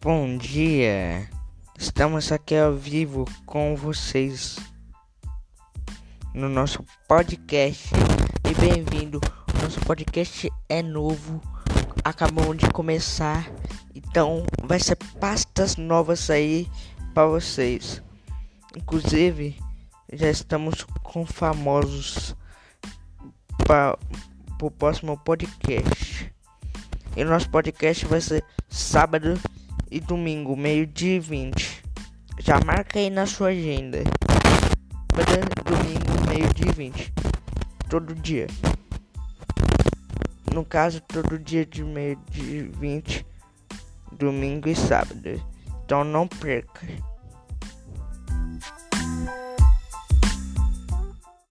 Bom dia, estamos aqui ao vivo com vocês no nosso podcast e bem-vindo. Nosso podcast é novo, acabamos de começar, então vai ser pastas novas aí para vocês. Inclusive, já estamos com famosos para o próximo podcast. E nosso podcast vai ser sábado e domingo, meio-dia e 20. Já marca aí na sua agenda. Sábado, domingo, meio-dia e 20. Todo dia. No caso, todo dia de meio-dia e 20. Domingo e sábado. Então não perca.